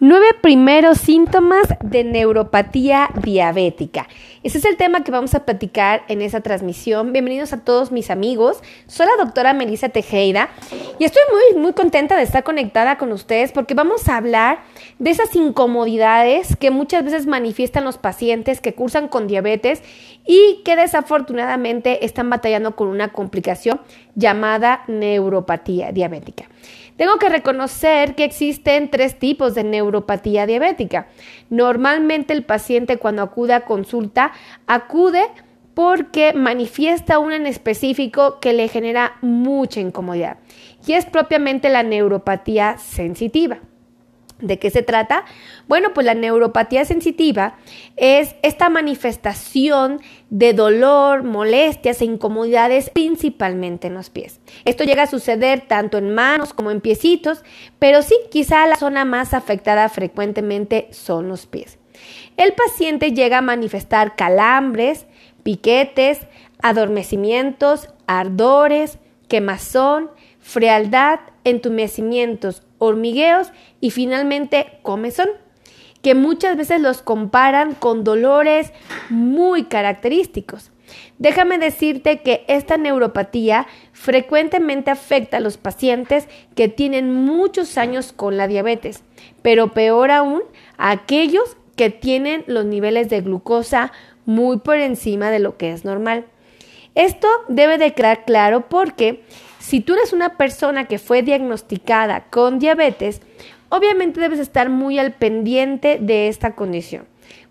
Nueve primeros síntomas de neuropatía diabética. Ese es el tema que vamos a platicar en esta transmisión. Bienvenidos a todos mis amigos. Soy la doctora Melissa Tejeda y estoy muy, muy contenta de estar conectada con ustedes porque vamos a hablar de esas incomodidades que muchas veces manifiestan los pacientes que cursan con diabetes y que desafortunadamente están batallando con una complicación llamada neuropatía diabética. Tengo que reconocer que existen tres tipos de neuropatía diabética. Normalmente el paciente cuando acude a consulta acude porque manifiesta una en específico que le genera mucha incomodidad y es propiamente la neuropatía sensitiva. ¿De qué se trata? Bueno, pues la neuropatía sensitiva es esta manifestación de dolor, molestias e incomodidades principalmente en los pies. Esto llega a suceder tanto en manos como en piecitos, pero sí, quizá la zona más afectada frecuentemente son los pies. El paciente llega a manifestar calambres, piquetes, adormecimientos, ardores, quemazón, frialdad, entumecimientos, hormigueos y finalmente comezón, que muchas veces los comparan con dolores muy característicos. Déjame decirte que esta neuropatía frecuentemente afecta a los pacientes que tienen muchos años con la diabetes, pero peor aún a aquellos que tienen los niveles de glucosa muy por encima de lo que es normal. Esto debe de quedar claro porque si tú eres una persona que fue diagnosticada con diabetes, obviamente debes estar muy al pendiente de esta condición,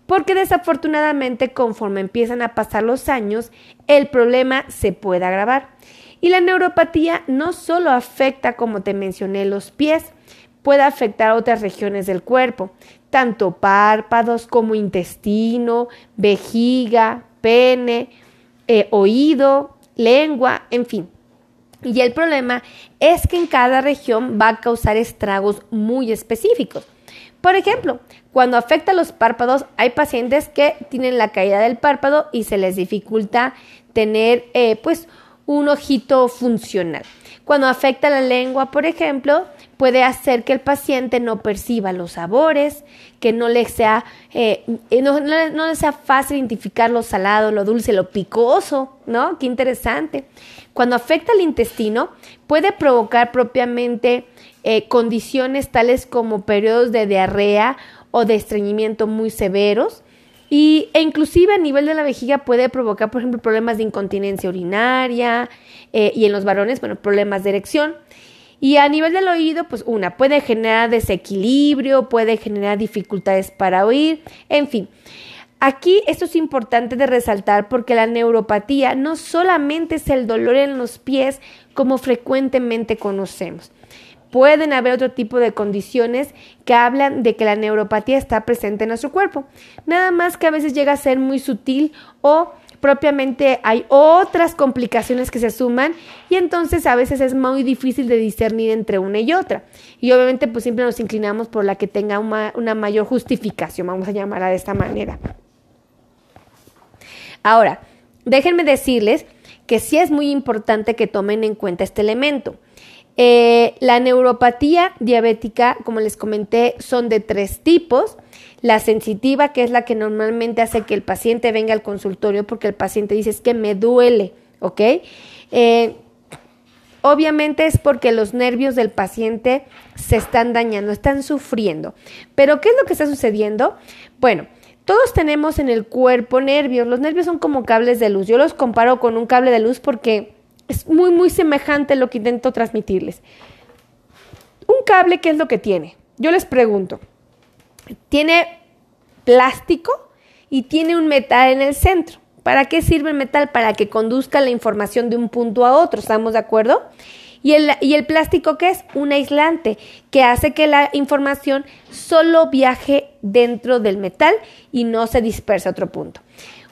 porque desafortunadamente conforme empiezan a pasar los años, el problema se puede agravar. Y la neuropatía no solo afecta, como te mencioné, los pies, puede afectar otras regiones del cuerpo, tanto párpados como intestino, vejiga, pene, eh, oído, lengua, en fin. Y el problema es que en cada región va a causar estragos muy específicos. Por ejemplo, cuando afecta los párpados, hay pacientes que tienen la caída del párpado y se les dificulta tener eh, pues un ojito funcional. Cuando afecta la lengua, por ejemplo, puede hacer que el paciente no perciba los sabores, que no le sea, eh, no, no, le sea fácil identificar lo salado, lo dulce, lo picoso, ¿no? Qué interesante. Cuando afecta al intestino, puede provocar propiamente eh, condiciones tales como periodos de diarrea o de estreñimiento muy severos. Y, e inclusive a nivel de la vejiga puede provocar, por ejemplo, problemas de incontinencia urinaria eh, y en los varones, bueno, problemas de erección. Y a nivel del oído, pues una, puede generar desequilibrio, puede generar dificultades para oír, en fin. Aquí esto es importante de resaltar porque la neuropatía no solamente es el dolor en los pies como frecuentemente conocemos. Pueden haber otro tipo de condiciones que hablan de que la neuropatía está presente en nuestro cuerpo. Nada más que a veces llega a ser muy sutil o propiamente hay otras complicaciones que se suman y entonces a veces es muy difícil de discernir entre una y otra. Y obviamente pues siempre nos inclinamos por la que tenga una, mayor justificación, vamos a llamarla de esta manera. Ahora, déjenme decirles que sí es muy importante que tomen en cuenta este elemento. Eh, la neuropatía diabética, como les comenté, son de tres tipos. La sensitiva, que es la que normalmente hace que el paciente venga al consultorio porque el paciente dice es que me duele, ¿ok? Eh, obviamente es porque los nervios del paciente se están dañando, están sufriendo. Pero ¿qué es lo que está sucediendo? Bueno, todos tenemos en el cuerpo nervios. Los nervios son como cables de luz. Yo los comparo con un cable de luz porque es muy, muy semejante lo que intento transmitirles. Un cable, ¿qué es lo que tiene? Yo les pregunto. Tiene plástico y tiene un metal en el centro. ¿Para qué sirve el metal? Para que conduzca la información de un punto a otro. ¿Estamos de acuerdo? ¿Y el, ¿Y el plástico qué es? Un aislante que hace que la información solo viaje dentro del metal y no se disperse a otro punto.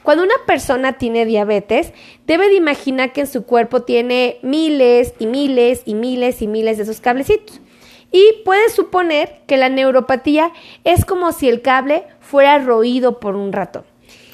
Cuando una persona tiene diabetes, debe de imaginar que en su cuerpo tiene miles y miles y miles y miles de esos cablecitos. Y puede suponer que la neuropatía es como si el cable fuera roído por un ratón.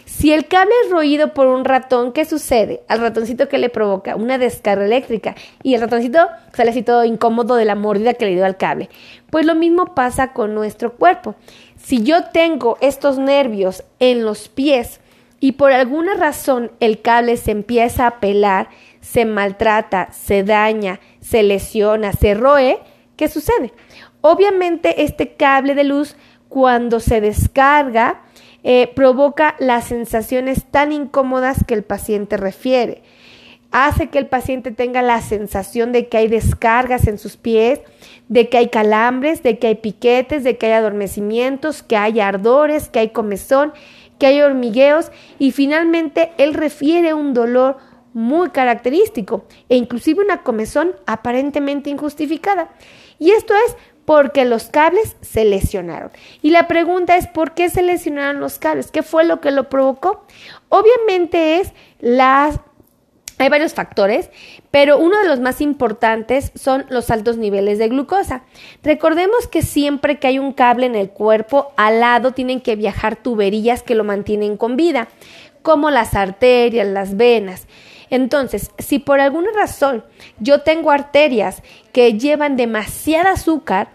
Si el cable es roído por un ratón, ¿qué sucede? Al ratoncito que le provoca una descarga eléctrica y el ratoncito sale así todo incómodo de la mordida que le dio al cable. Pues lo mismo pasa con nuestro cuerpo. Si yo tengo estos nervios en los pies y por alguna razón el cable se empieza a pelar, se maltrata, se daña, se lesiona, se roe, ¿qué sucede? Obviamente este cable de luz cuando se descarga eh, provoca las sensaciones tan incómodas que el paciente refiere. Hace que el paciente tenga la sensación de que hay descargas en sus pies, de que hay calambres, de que hay piquetes, de que hay adormecimientos, que hay ardores, que hay comezón, que hay hormigueos y finalmente él refiere un dolor muy característico e inclusive una comezón aparentemente injustificada. Y esto es porque los cables se lesionaron. Y la pregunta es, ¿por qué se lesionaron los cables? ¿Qué fue lo que lo provocó? Obviamente es las... Hay varios factores, pero uno de los más importantes son los altos niveles de glucosa. Recordemos que siempre que hay un cable en el cuerpo, al lado tienen que viajar tuberías que lo mantienen con vida, como las arterias, las venas. Entonces, si por alguna razón yo tengo arterias que llevan demasiada azúcar,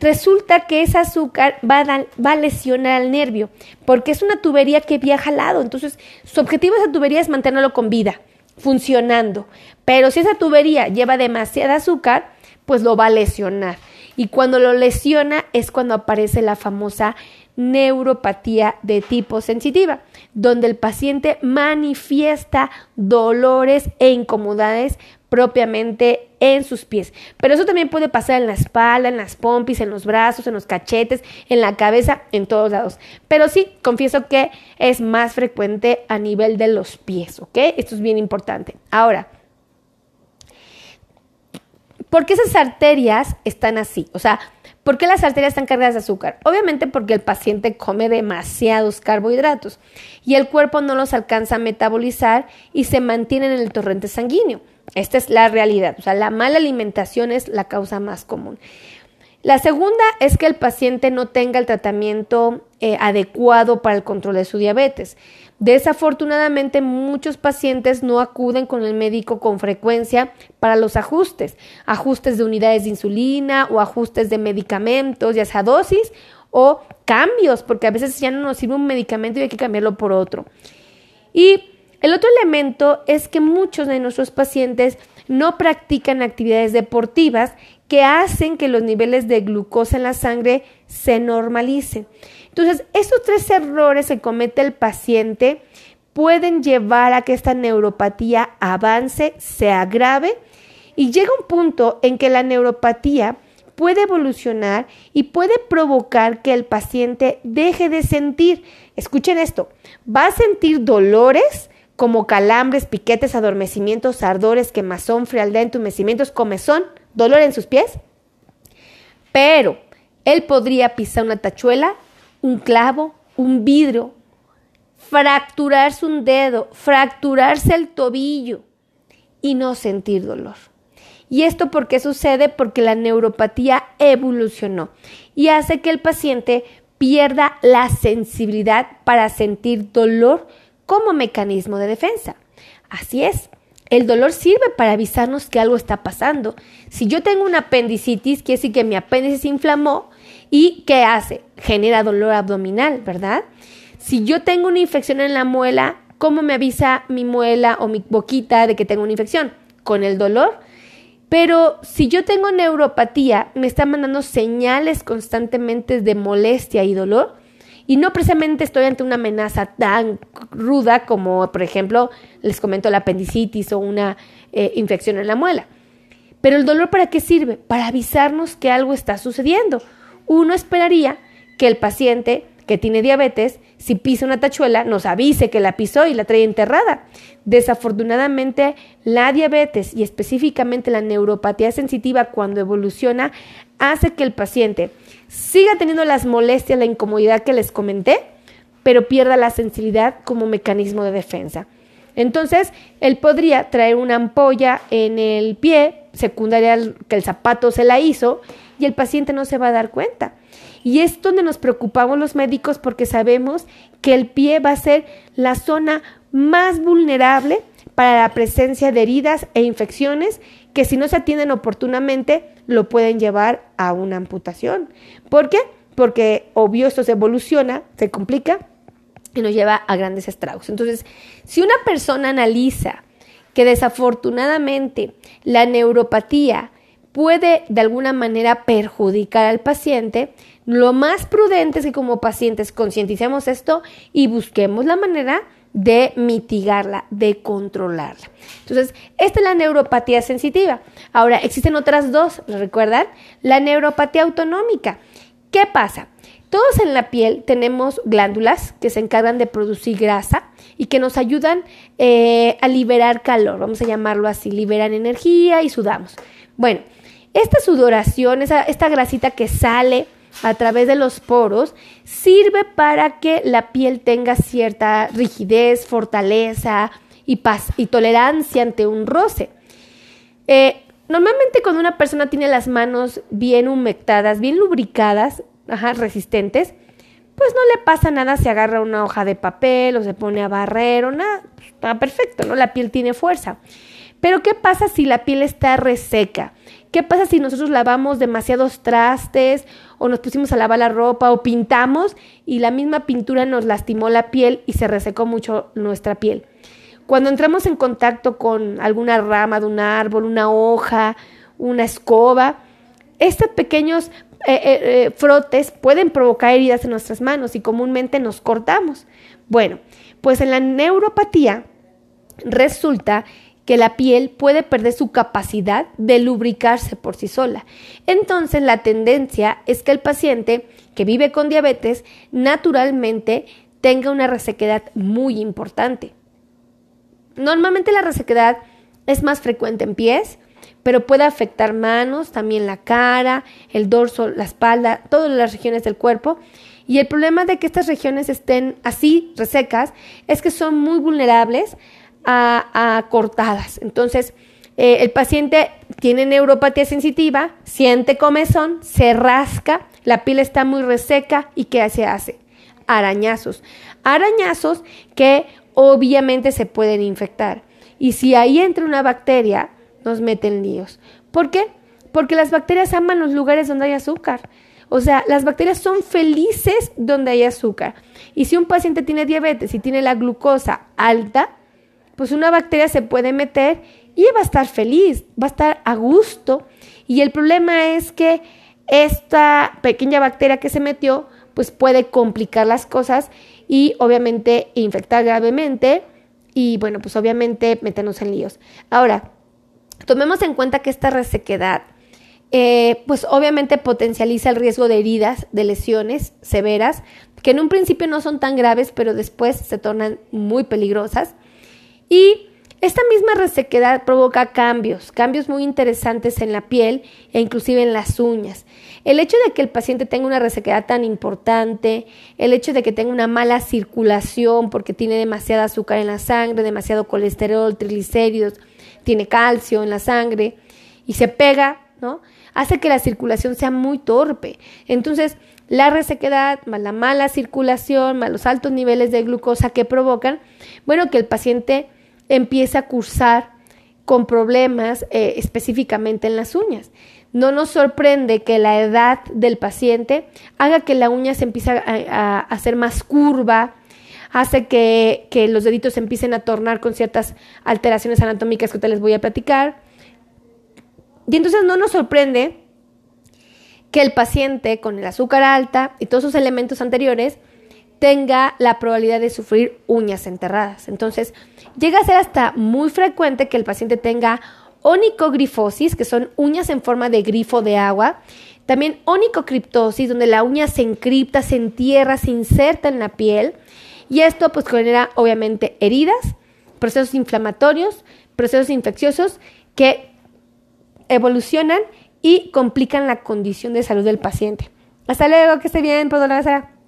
resulta que ese azúcar va a, va a, lesionar al nervio, porque es una tubería que viaja al lado. Entonces, su objetivo de esa tubería es mantenerlo con vida, funcionando. Pero si esa tubería lleva demasiada azúcar, pues lo va a lesionar. Y cuando lo lesiona es cuando aparece la famosa neuropatía de tipo sensitiva, donde el paciente manifiesta dolores e incomodidades propiamente en sus pies. Pero eso también puede pasar en la espalda, en las pompis, en los brazos, en los cachetes, en la cabeza, en todos lados. Pero sí, confieso que es más frecuente a nivel de los pies, ¿ok? Esto es bien importante. Ahora, ¿por qué esas arterias están así? O sea, ¿Por qué las arterias están cargadas de azúcar? Obviamente porque el paciente come demasiados carbohidratos y el cuerpo no los alcanza a metabolizar y se mantienen en el torrente sanguíneo. Esta es la realidad. O sea, la mala alimentación es la causa más común. La segunda es que el paciente no tenga el tratamiento eh, adecuado para el control de su diabetes. Desafortunadamente, muchos pacientes no acuden con el médico con frecuencia para los ajustes, ajustes de unidades de insulina o ajustes de medicamentos, ya sea dosis o cambios, porque a veces ya no nos sirve un medicamento y hay que cambiarlo por otro. Y el otro elemento es que muchos de nuestros pacientes no practican actividades deportivas que hacen que los niveles de glucosa en la sangre se normalicen. Entonces, estos tres errores que comete el paciente pueden llevar a que esta neuropatía avance, se agrave y llega un punto en que la neuropatía puede evolucionar y puede provocar que el paciente deje de sentir, escuchen esto, va a sentir dolores como calambres, piquetes, adormecimientos, ardores, quemazón, frialdad, entumecimientos, comezón, dolor en sus pies. Pero él podría pisar una tachuela, un clavo, un vidrio, fracturarse un dedo, fracturarse el tobillo y no sentir dolor. ¿Y esto por qué sucede? Porque la neuropatía evolucionó y hace que el paciente pierda la sensibilidad para sentir dolor como mecanismo de defensa. Así es, el dolor sirve para avisarnos que algo está pasando. Si yo tengo una apendicitis, quiere decir que mi apéndice se inflamó y ¿qué hace? Genera dolor abdominal, ¿verdad? Si yo tengo una infección en la muela, ¿cómo me avisa mi muela o mi boquita de que tengo una infección? Con el dolor. Pero si yo tengo neuropatía, me está mandando señales constantemente de molestia y dolor y no precisamente estoy ante una amenaza tan ruda como, por ejemplo, les comento la apendicitis o una eh, infección en la muela. Pero el dolor para qué sirve? Para avisarnos que algo está sucediendo. Uno esperaría que el paciente que tiene diabetes, si pisa una tachuela, nos avise que la pisó y la trae enterrada. Desafortunadamente, la diabetes y específicamente la neuropatía sensitiva cuando evoluciona hace que el paciente siga teniendo las molestias, la incomodidad que les comenté, pero pierda la sensibilidad como mecanismo de defensa. Entonces, él podría traer una ampolla en el pie, secundaria que el zapato se la hizo, y el paciente no se va a dar cuenta. Y es donde nos preocupamos los médicos porque sabemos que el pie va a ser la zona más vulnerable para la presencia de heridas e infecciones que si no se atienden oportunamente lo pueden llevar a una amputación. ¿Por qué? Porque obvio esto se evoluciona, se complica y nos lleva a grandes estragos. Entonces, si una persona analiza que desafortunadamente la neuropatía puede de alguna manera perjudicar al paciente, lo más prudente es que como pacientes concienticemos esto y busquemos la manera de mitigarla, de controlarla. Entonces, esta es la neuropatía sensitiva. Ahora, existen otras dos, ¿recuerdan? La neuropatía autonómica. ¿Qué pasa? Todos en la piel tenemos glándulas que se encargan de producir grasa y que nos ayudan eh, a liberar calor, vamos a llamarlo así, liberan energía y sudamos. Bueno, esta sudoración, esta grasita que sale a través de los poros, sirve para que la piel tenga cierta rigidez, fortaleza y, paz, y tolerancia ante un roce. Eh, normalmente cuando una persona tiene las manos bien humectadas, bien lubricadas, resistentes, pues no le pasa nada si agarra una hoja de papel o se pone a barrer o nada. Está perfecto, ¿no? La piel tiene fuerza. Pero ¿qué pasa si la piel está reseca? ¿Qué pasa si nosotros lavamos demasiados trastes o nos pusimos a lavar la ropa o pintamos y la misma pintura nos lastimó la piel y se resecó mucho nuestra piel? Cuando entramos en contacto con alguna rama de un árbol, una hoja, una escoba, estos pequeños eh, eh, eh, frotes pueden provocar heridas en nuestras manos y comúnmente nos cortamos. Bueno, pues en la neuropatía resulta que la piel puede perder su capacidad de lubricarse por sí sola. Entonces la tendencia es que el paciente que vive con diabetes naturalmente tenga una resequedad muy importante. Normalmente la resequedad es más frecuente en pies, pero puede afectar manos, también la cara, el dorso, la espalda, todas las regiones del cuerpo. Y el problema de que estas regiones estén así, resecas, es que son muy vulnerables a, cortadas. Entonces, eh, el paciente tiene neuropatía sensitiva, siente comezón, se rasca, la piel está muy reseca y ¿qué se hace? Arañazos. Arañazos que obviamente se pueden infectar. Y si ahí entra una bacteria, nos meten líos. ¿Por qué? Porque las bacterias aman los lugares donde hay azúcar. O sea, las bacterias son felices donde hay azúcar. Y si un paciente tiene diabetes y tiene la glucosa alta, pues una bacteria se puede meter y va a estar feliz, va a estar a gusto. Y el problema es que esta pequeña bacteria que se metió, pues puede complicar las cosas y obviamente infectar gravemente y bueno, pues obviamente meternos en líos. Ahora, Tomemos en cuenta que esta resequedad, eh, pues obviamente potencializa el riesgo de heridas, de lesiones severas, que en un principio no son tan graves, pero después se tornan muy peligrosas. Y esta misma resequedad provoca cambios, cambios muy interesantes en la piel e inclusive en las uñas. El hecho de que el paciente tenga una resequedad tan importante, el hecho de que tenga una mala circulación porque tiene demasiada azúcar en la sangre, demasiado colesterol, triglicéridos, tiene calcio en la sangre y se pega, ¿no? Hace que la circulación sea muy torpe. Entonces, la resequedad, más la mala circulación, más los altos niveles de glucosa que provocan, bueno, que el paciente empieza a cursar con problemas eh, específicamente en las uñas. No nos sorprende que la edad del paciente haga que la uña se empiece a hacer más curva, hace que, los deditos se empiecen a tornar con ciertas alteraciones anatómicas que te les voy a platicar. Y entonces no nos sorprende que el paciente con el azúcar alta y todos sus elementos anteriores tenga la probabilidad de sufrir uñas enterradas. Entonces, llega a ser hasta muy frecuente que el paciente tenga onicogrifosis, que son uñas en forma de grifo de agua, también onicocriptosis, donde la uña se encripta, se entierra, se inserta en la piel, y esto pues genera obviamente heridas, procesos inflamatorios, procesos infecciosos que evolucionan y complican la condición de salud del paciente. Hasta luego, que esté bien, la Sara.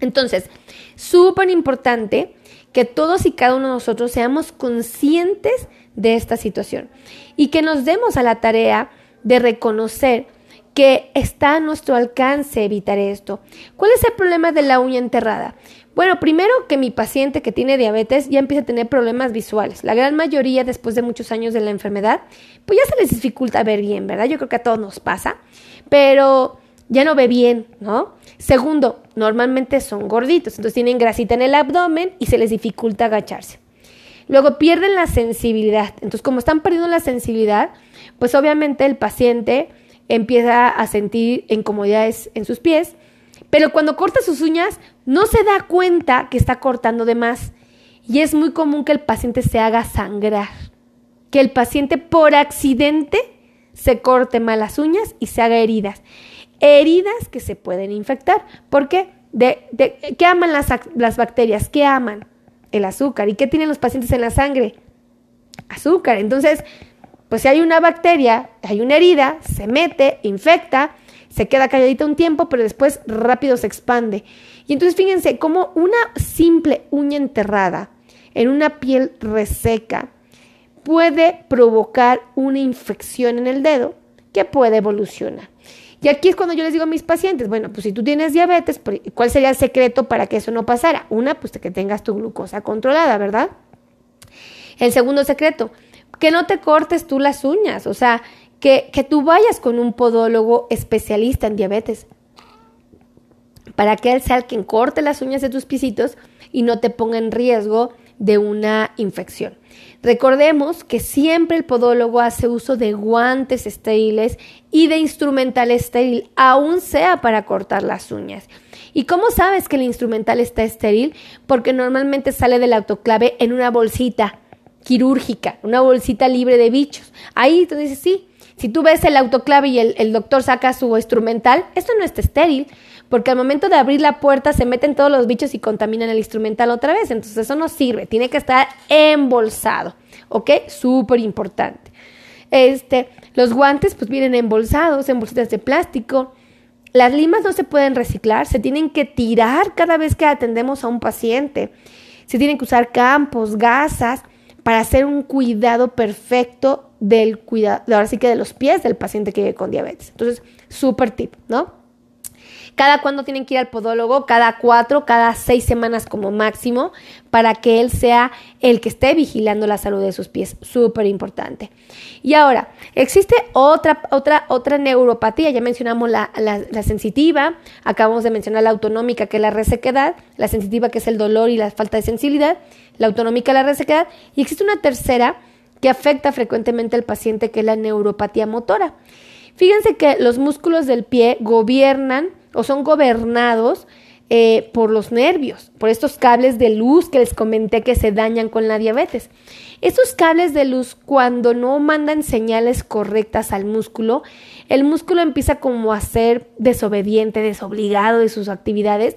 Entonces, súper importante que todos y cada uno de nosotros seamos conscientes de esta situación y que nos demos a la tarea de reconocer que está a nuestro alcance evitar esto. ¿Cuál es el problema de la uña enterrada? Bueno, primero que mi paciente que tiene diabetes ya empieza a tener problemas visuales. La gran mayoría, después de muchos años de la enfermedad, pues ya se les dificulta ver bien, ¿verdad? Yo creo que a todos nos pasa, pero ya no ve bien, ¿no? Segundo, normalmente son gorditos, entonces tienen grasita en el abdomen y se les dificulta agacharse. Luego pierden la sensibilidad. Entonces, como están perdiendo la sensibilidad, pues obviamente el paciente empieza a sentir incomodidades en sus pies, pero cuando corta sus uñas no se da cuenta que está cortando de más. Y es muy común que el paciente se haga sangrar, que el paciente por accidente se corte mal las uñas y se haga heridas. Heridas que se pueden infectar. ¿Por qué? ¿Qué aman las, las bacterias? ¿Qué aman? el azúcar. ¿Y qué tienen los pacientes en la sangre? Azúcar. Entonces, pues si hay una bacteria, hay una herida, se mete, infecta, se queda calladita un tiempo, pero después rápido se expande. Y entonces fíjense cómo una simple uña enterrada en una piel reseca puede provocar una infección en el dedo que puede evolucionar. Y aquí es cuando yo les digo a mis pacientes, bueno, pues si tú tienes diabetes, pues, ¿cuál sería el secreto para que eso no pasara? Una, pues que tengas tu glucosa controlada, ¿verdad? El segundo secreto, que no te cortes tú las uñas, o sea, que, que tú vayas con un podólogo especialista en diabetes para que él sea el quien corte las uñas de tus pisitos y no te ponga en riesgo de una infección. Recordemos que siempre el podólogo hace uso de guantes estériles y de instrumental estéril, aún sea para cortar las uñas. ¿Y cómo sabes que el instrumental está estéril? Porque normalmente sale del autoclave en una bolsita quirúrgica, una bolsita libre de bichos. Ahí tú dices, sí, si tú ves el autoclave y el, el doctor saca su instrumental, esto no está estéril porque al momento de abrir la puerta se meten todos los bichos y contaminan el instrumental otra vez. Entonces eso no sirve, tiene que estar embolsado, ¿ok? Súper importante. Este, los guantes pues vienen embolsados en bolsitas de plástico. Las limas no se pueden reciclar, se tienen que tirar cada vez que atendemos a un paciente. Se tienen que usar campos, gasas para hacer un cuidado perfecto del cuidado, ahora sí que de los pies del paciente que vive con diabetes. Entonces, súper tip, ¿no? Cada cuándo tienen que ir al podólogo, cada cuatro, cada seis semanas como máximo, para que él sea el que esté vigilando la salud de sus pies. Súper importante. Y ahora, existe otra, otra, otra neuropatía. Ya mencionamos la, la, sensitiva, acabamos de mencionar la autonómica, que es la resequedad, la sensitiva, que es el dolor y la falta de sensibilidad, la autonómica, la resequedad, y existe una tercera que afecta frecuentemente al paciente, que es la neuropatía motora. Fíjense que los músculos del pie gobiernan o son gobernados eh, por los nervios, por estos cables de luz que les comenté que se dañan con la diabetes. Estos cables de luz cuando no mandan señales correctas al músculo, el músculo empieza como a ser desobediente, desobligado de sus actividades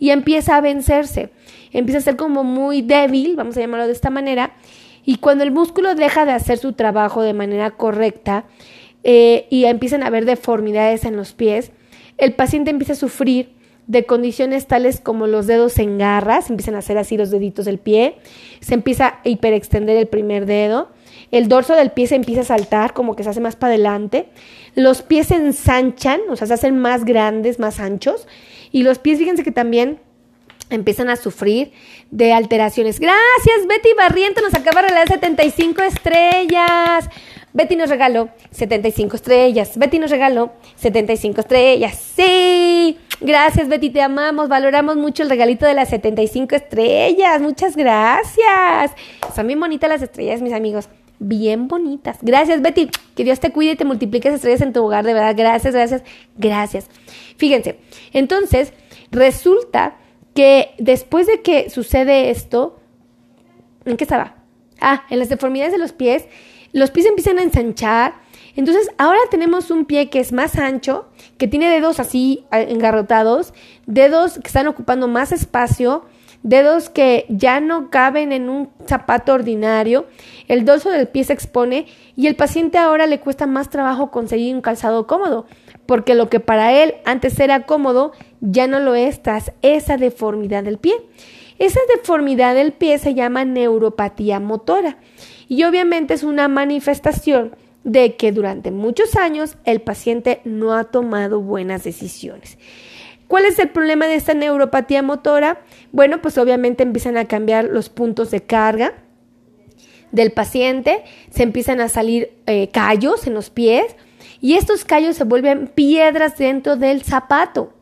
y empieza a vencerse, empieza a ser como muy débil, vamos a llamarlo de esta manera, y cuando el músculo deja de hacer su trabajo de manera correcta eh, y empiezan a haber deformidades en los pies, el paciente empieza a sufrir de condiciones tales como los dedos en garras, empiezan a hacer así los deditos del pie, se empieza a hiperextender el primer dedo, el dorso del pie se empieza a saltar, como que se hace más para adelante, los pies se ensanchan, o sea, se hacen más grandes, más anchos, y los pies, fíjense que también empiezan a sufrir de alteraciones. Gracias, Betty Barriento, nos acaba de regalar 75 estrellas. Betty nos regaló 75 estrellas. Betty nos regaló 75 estrellas. Sí. Gracias, Betty, te amamos. Valoramos mucho el regalito de las 75 estrellas. Muchas gracias. Son bien bonitas las estrellas, mis amigos. Bien bonitas. Gracias, Betty. Que Dios te cuide y te multiplique estrellas en tu hogar, de verdad. Gracias, gracias, gracias. Fíjense, entonces resulta que después de que sucede esto, ¿en qué estaba? Ah, en las deformidades de los pies los pies empiezan a ensanchar. Entonces ahora tenemos un pie que es más ancho, que tiene dedos así engarrotados, dedos que están ocupando más espacio, dedos que ya no caben en un zapato ordinario, el dorso del pie se expone y el paciente ahora le cuesta más trabajo conseguir un calzado cómodo, porque lo que para él antes era cómodo ya no lo es tras esa deformidad del pie. Esa deformidad del pie se llama neuropatía motora y obviamente es una manifestación de que durante muchos años el paciente no ha tomado buenas decisiones. ¿Cuál es el problema de esta neuropatía motora? Bueno, pues obviamente empiezan a cambiar los puntos de carga del paciente, se empiezan a salir eh, callos en los pies y estos callos se vuelven piedras dentro del zapato,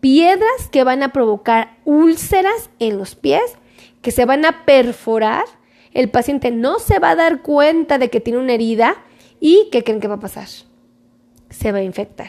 piedras que van a provocar úlceras en los pies, que se van a perforar, el paciente no se va a dar cuenta de que tiene una herida y ¿qué creen que va a pasar? Se va a infectar.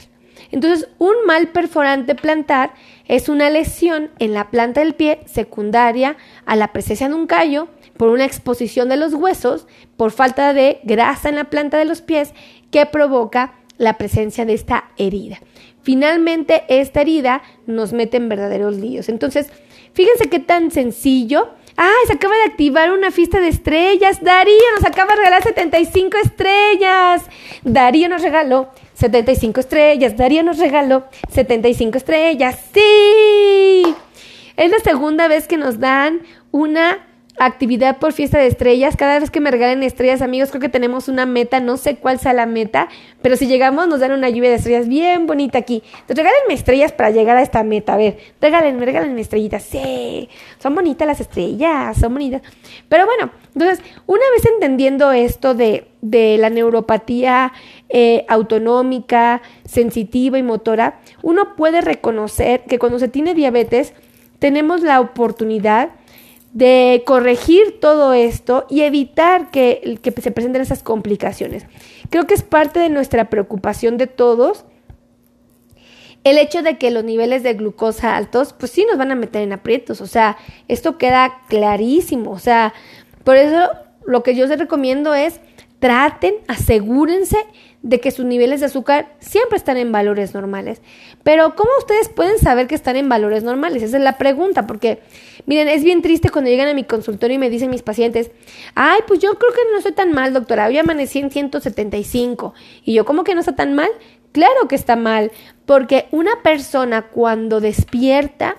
Entonces, un mal perforante plantar es una lesión en la planta del pie secundaria a la presencia de un callo por una exposición de los huesos, por falta de grasa en la planta de los pies, que provoca la presencia de esta herida. Finalmente, esta herida nos mete en verdaderos líos. Entonces, fíjense qué tan sencillo. ¡Ay, se acaba de activar una fiesta de estrellas! Darío nos acaba de regalar 75 estrellas. Darío nos regaló 75 estrellas. Darío nos regaló 75 estrellas. ¡Sí! Es la segunda vez que nos dan una actividad por fiesta de estrellas. Cada vez que me regalen estrellas, amigos, creo que tenemos una meta. No sé cuál sea la meta, pero si llegamos, nos dan una lluvia de estrellas bien bonita aquí. Entonces, regálenme estrellas para llegar a esta meta. A ver, regálenme, regálenme estrellitas. Sí, son bonitas las estrellas, son bonitas. Pero bueno, entonces, una vez entendiendo esto de, de la neuropatía eh, autonómica, sensitiva y motora, uno puede reconocer que cuando se tiene diabetes, tenemos la oportunidad de corregir todo esto y evitar que, que se presenten esas complicaciones. Creo que es parte de nuestra preocupación de todos el hecho de que los niveles de glucosa altos, pues sí nos van a meter en aprietos, o sea, esto queda clarísimo, o sea, por eso lo que yo les recomiendo es traten, asegúrense de que sus niveles de azúcar siempre están en valores normales. Pero ¿cómo ustedes pueden saber que están en valores normales? Esa es la pregunta, porque miren, es bien triste cuando llegan a mi consultorio y me dicen mis pacientes, ay, pues yo creo que no estoy tan mal, doctora, hoy amanecí en 175. Y yo, ¿cómo que no está tan mal? Claro que está mal, porque una persona cuando despierta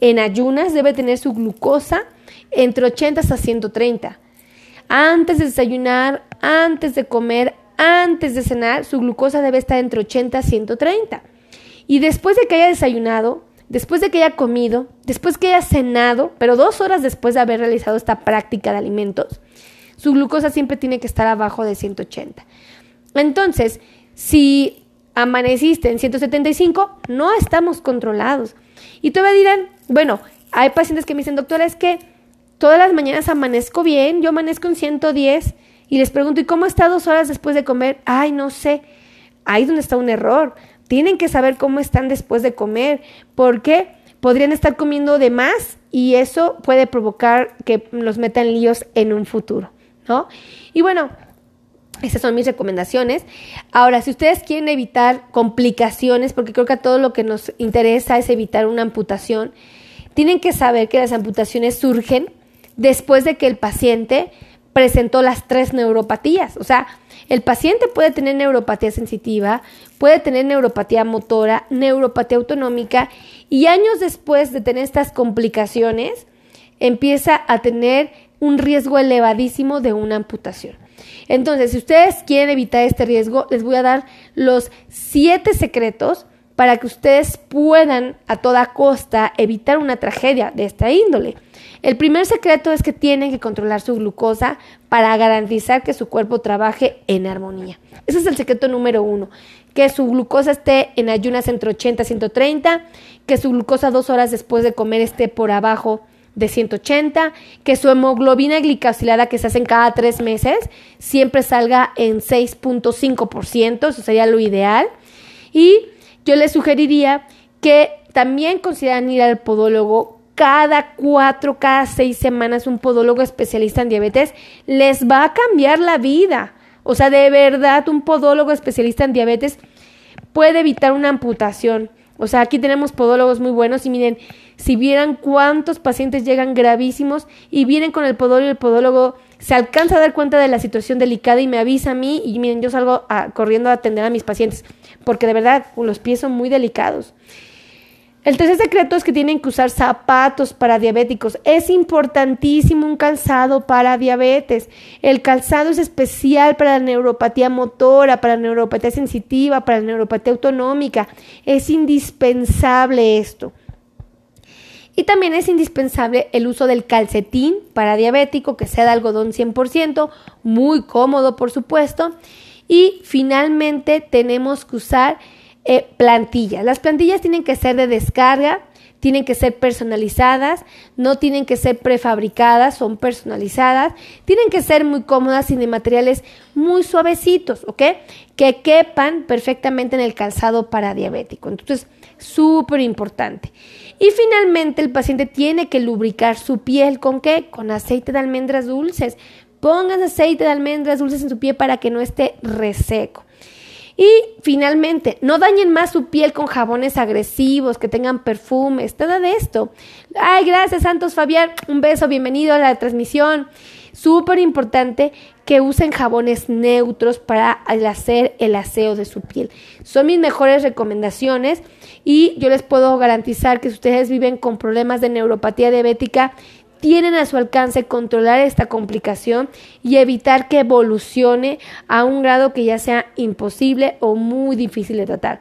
en ayunas debe tener su glucosa entre 80 hasta 130. Antes de desayunar, antes de comer, antes de cenar, su glucosa debe estar entre 80 y 130. Y después de que haya desayunado, después de que haya comido, después que haya cenado, pero dos horas después de haber realizado esta práctica de alimentos, su glucosa siempre tiene que estar abajo de 180. Entonces, si amaneciste en 175, no estamos controlados. Y todavía dirán, bueno, hay pacientes que me dicen, doctora, es que todas las mañanas amanezco bien, yo amanezco en 110 y les pregunto, ¿y cómo está dos horas después de comer? Ay, no sé. Ahí es donde está un error. Tienen que saber cómo están después de comer, porque podrían estar comiendo de más y eso puede provocar que los metan líos en un futuro, ¿no? Y bueno, esas son mis recomendaciones. Ahora, si ustedes quieren evitar complicaciones, porque creo que a todo lo que nos interesa es evitar una amputación, tienen que saber que las amputaciones surgen después de que el paciente presentó las tres neuropatías. O sea, el paciente puede tener neuropatía sensitiva, puede tener neuropatía motora, neuropatía autonómica y años después de tener estas complicaciones empieza a tener un riesgo elevadísimo de una amputación. Entonces, si ustedes quieren evitar este riesgo, les voy a dar los siete secretos para que ustedes puedan a toda costa evitar una tragedia de esta índole. El primer secreto es que tienen que controlar su glucosa para garantizar que su cuerpo trabaje en armonía. Ese es el secreto número uno, que su glucosa esté en ayunas entre 80 y 130, que su glucosa dos horas después de comer esté por abajo de 180, que su hemoglobina glicosilada que se hace en cada tres meses siempre salga en 6.5%, eso sería lo ideal. Y yo les sugeriría que también consideran ir al podólogo cada cuatro, cada seis semanas un podólogo especialista en diabetes, les va a cambiar la vida. O sea, de verdad, un podólogo especialista en diabetes puede evitar una amputación. O sea, aquí tenemos podólogos muy buenos y miren, si vieran cuántos pacientes llegan gravísimos y vienen con el podólogo y el podólogo se alcanza a dar cuenta de la situación delicada y me avisa a mí y miren, yo salgo corriendo a atender a mis pacientes porque de verdad los pies son muy delicados. El tercer secreto es que tienen que usar zapatos para diabéticos. Es importantísimo un calzado para diabetes. El calzado es especial para la neuropatía motora, para la neuropatía sensitiva, para la neuropatía autonómica. Es indispensable esto. Y también es indispensable el uso del calcetín para diabético, que sea de algodón 100%, muy cómodo por supuesto. Y finalmente tenemos que usar eh, plantillas. Las plantillas tienen que ser de descarga, tienen que ser personalizadas, no tienen que ser prefabricadas, son personalizadas, tienen que ser muy cómodas y de materiales muy suavecitos, ¿ok? Que quepan perfectamente en el calzado para diabético. Entonces, súper importante. Y finalmente, el paciente tiene que lubricar su piel con qué? Con aceite de almendras dulces. Pongan aceite de almendras dulces en su piel para que no esté reseco. Y finalmente, no dañen más su piel con jabones agresivos, que tengan perfumes, nada de esto. Ay, gracias Santos Fabián, un beso, bienvenido a la transmisión. Súper importante que usen jabones neutros para hacer el aseo de su piel. Son mis mejores recomendaciones y yo les puedo garantizar que si ustedes viven con problemas de neuropatía diabética, tienen a su alcance controlar esta complicación y evitar que evolucione a un grado que ya sea imposible o muy difícil de tratar.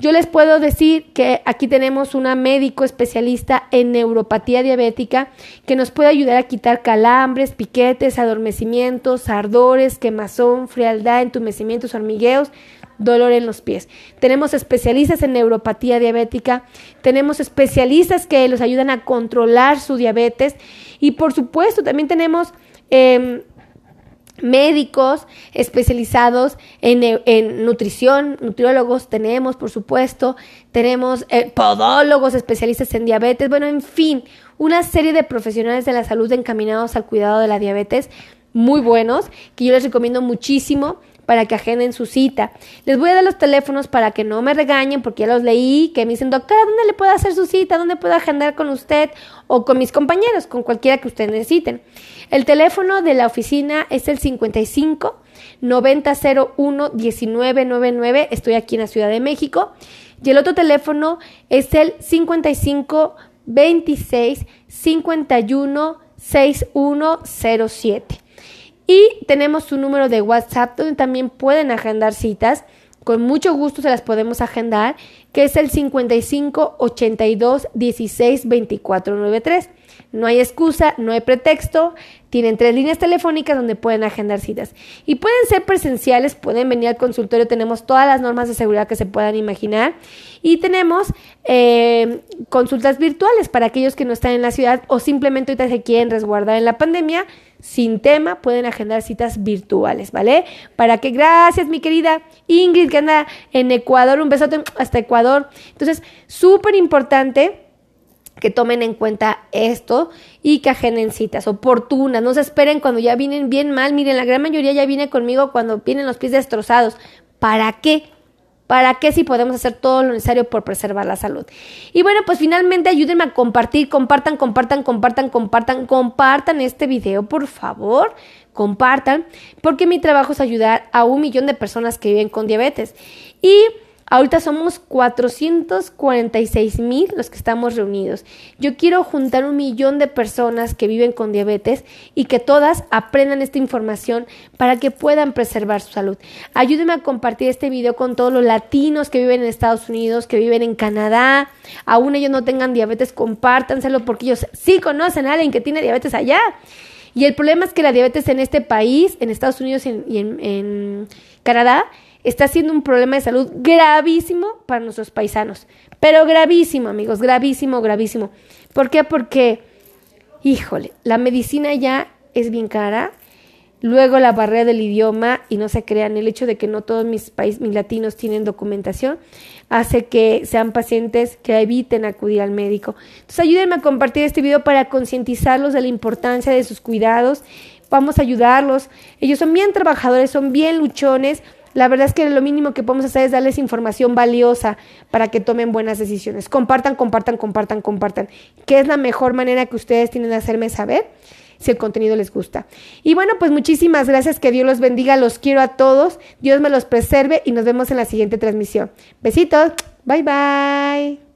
Yo les puedo decir que aquí tenemos una médico especialista en neuropatía diabética que nos puede ayudar a quitar calambres, piquetes, adormecimientos, ardores, quemazón, frialdad, entumecimientos, hormigueos, dolor en los pies. Tenemos especialistas en neuropatía diabética, tenemos especialistas que los ayudan a controlar su diabetes y por supuesto también tenemos em, médicos especializados en, nutrición, nutriólogos tenemos, por supuesto, tenemos eh, podólogos especialistas en diabetes, bueno, en fin, una serie de profesionales de la salud encaminados al cuidado de la diabetes muy buenos que yo les recomiendo muchísimo para que agenden su cita. Les voy a dar los teléfonos para que no me regañen porque ya los leí, que me dicen, doctora, ¿dónde le puedo hacer su cita? ¿Dónde puedo agendar con usted o con mis compañeros, con cualquiera que ustedes necesiten? El teléfono de la oficina es el 55 9001 1999. Estoy aquí en la Ciudad de México. Y el otro teléfono es el 55 26 51 6107. Y tenemos un número de WhatsApp donde también pueden agendar citas. Con mucho gusto se las podemos agendar, que es el 55 82 16 24 93. No hay excusa, no hay pretexto. Tienen tres líneas telefónicas donde pueden agendar citas. Y pueden ser presenciales, pueden venir al consultorio. Tenemos todas las normas de seguridad que se puedan imaginar. Y tenemos eh, consultas virtuales para aquellos que no están en la ciudad o simplemente ahorita se quieren resguardar en la pandemia. Sin tema, pueden agendar citas virtuales, ¿vale? Para que, gracias, mi querida Ingrid, que anda en Ecuador. Un besote hasta Ecuador. Entonces, súper importante que tomen en cuenta esto y que agenden citas oportunas. No se esperen cuando ya vienen bien mal. Miren, la gran mayoría ya viene conmigo cuando vienen los pies destrozados. ¿Para qué? ¿Para qué si podemos hacer todo lo necesario por preservar la salud? Y bueno, pues finalmente ayúdenme a compartir, compartan, compartan, compartan, compartan, compartan este video, por favor, compartan, porque mi trabajo es ayudar a un millón de personas que viven con diabetes. Y Ahorita somos 446 mil los que estamos reunidos. Yo quiero juntar un millón de personas que viven con diabetes y que todas aprendan esta información para que puedan preservar su salud. Ayúdenme a compartir este video con todos los latinos que viven en Estados Unidos, que viven en Canadá. Aún ellos no tengan diabetes, compártanselo porque ellos sí conocen a alguien que tiene diabetes allá. Y el problema es que la diabetes en este país, en Estados Unidos y en, en Canadá, está siendo un problema de salud gravísimo para nuestros paisanos. Pero gravísimo, amigos, gravísimo, gravísimo. ¿Por qué? Porque, híjole, la medicina ya es bien cara. Luego la barrera del idioma, y no se crean, el hecho de que no todos mis países, mis latinos tienen documentación, hace que sean pacientes que eviten acudir al médico. Entonces ayúdenme a compartir este video para concientizarlos de la importancia de sus cuidados. Vamos a ayudarlos. Ellos son bien trabajadores, son bien luchones la verdad es que lo mínimo que podemos hacer es darles información valiosa para que tomen buenas decisiones. Compartan, compartan, compartan, compartan. ¿Qué es la mejor manera que ustedes tienen de hacerme saber? si el contenido les gusta. Y bueno, pues muchísimas gracias, que Dios los bendiga, los quiero a todos, Dios me los preserve y nos vemos en la siguiente transmisión. Besitos, bye bye.